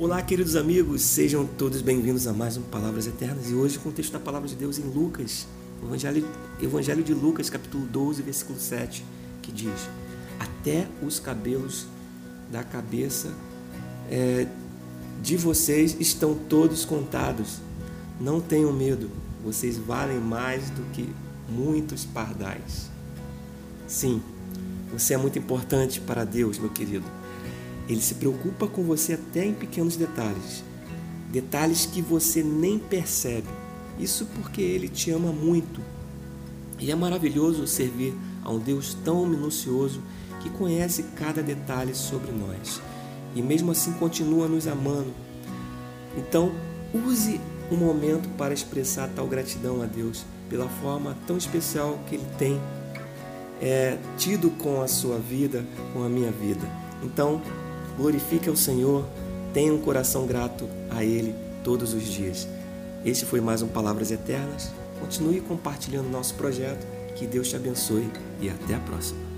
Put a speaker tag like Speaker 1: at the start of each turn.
Speaker 1: Olá, queridos amigos, sejam todos bem-vindos a mais um Palavras Eternas e hoje com o texto da Palavra de Deus em Lucas, Evangelho, Evangelho de Lucas, capítulo 12, versículo 7, que diz: Até os cabelos da cabeça é, de vocês estão todos contados. Não tenham medo, vocês valem mais do que muitos pardais. Sim, você é muito importante para Deus, meu querido. Ele se preocupa com você até em pequenos detalhes, detalhes que você nem percebe. Isso porque ele te ama muito. E é maravilhoso servir a um Deus tão minucioso que conhece cada detalhe sobre nós e mesmo assim continua nos amando. Então, use um momento para expressar tal gratidão a Deus pela forma tão especial que Ele tem é, tido com a sua vida, com a minha vida. Então, glorifique ao Senhor, tenha um coração grato a Ele todos os dias. Este foi mais um Palavras Eternas. Continue compartilhando nosso projeto. Que Deus te abençoe e até a próxima.